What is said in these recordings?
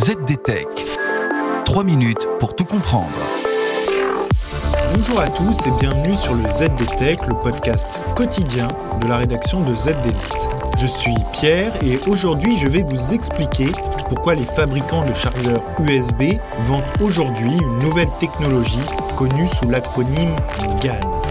ZDTech. 3 minutes pour tout comprendre. Bonjour à tous et bienvenue sur le ZDTech, le podcast quotidien de la rédaction de ZDNet. Je suis Pierre et aujourd'hui je vais vous expliquer pourquoi les fabricants de chargeurs USB vendent aujourd'hui une nouvelle technologie connue sous l'acronyme GAN.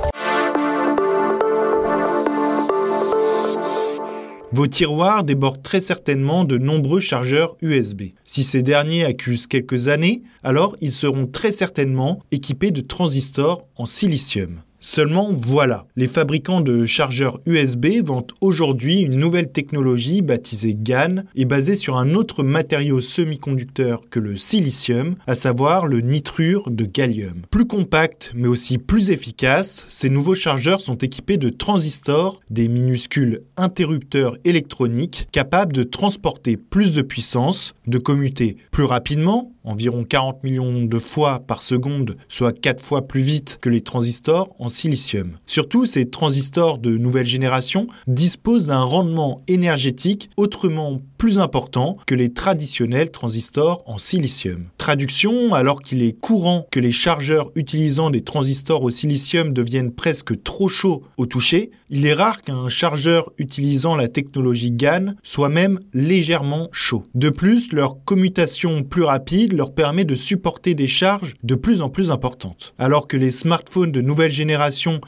Vos tiroirs débordent très certainement de nombreux chargeurs USB. Si ces derniers accusent quelques années, alors ils seront très certainement équipés de transistors en silicium. Seulement voilà, les fabricants de chargeurs USB vendent aujourd'hui une nouvelle technologie baptisée GaN et basée sur un autre matériau semi-conducteur que le silicium, à savoir le nitrure de gallium. Plus compact mais aussi plus efficace, ces nouveaux chargeurs sont équipés de transistors, des minuscules interrupteurs électroniques capables de transporter plus de puissance, de commuter plus rapidement, environ 40 millions de fois par seconde, soit 4 fois plus vite que les transistors silicium. Surtout, ces transistors de nouvelle génération disposent d'un rendement énergétique autrement plus important que les traditionnels transistors en silicium. Traduction, alors qu'il est courant que les chargeurs utilisant des transistors au silicium deviennent presque trop chauds au toucher, il est rare qu'un chargeur utilisant la technologie GaN soit même légèrement chaud. De plus, leur commutation plus rapide leur permet de supporter des charges de plus en plus importantes. Alors que les smartphones de nouvelle génération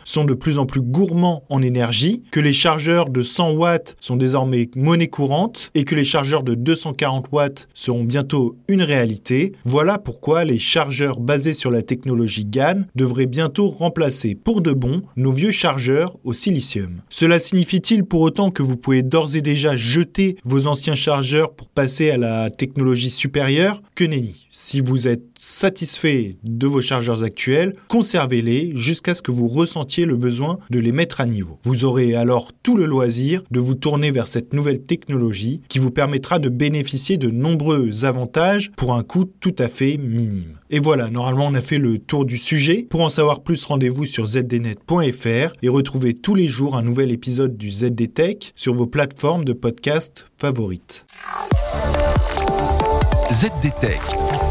sont de plus en plus gourmands en énergie, que les chargeurs de 100 watts sont désormais monnaie courante et que les chargeurs de 240 watts seront bientôt une réalité, voilà pourquoi les chargeurs basés sur la technologie GaN devraient bientôt remplacer pour de bon nos vieux chargeurs au silicium. Cela signifie-t-il pour autant que vous pouvez d'ores et déjà jeter vos anciens chargeurs pour passer à la technologie supérieure? Que nenni. Si vous êtes satisfait de vos chargeurs actuels, conservez-les jusqu'à ce que vous ressentiez le besoin de les mettre à niveau. Vous aurez alors tout le loisir de vous tourner vers cette nouvelle technologie qui vous permettra de bénéficier de nombreux avantages pour un coût tout à fait minime. Et voilà, normalement on a fait le tour du sujet. Pour en savoir plus, rendez-vous sur zdnet.fr et retrouvez tous les jours un nouvel épisode du ZDTech sur vos plateformes de podcast favorites. ZDTech.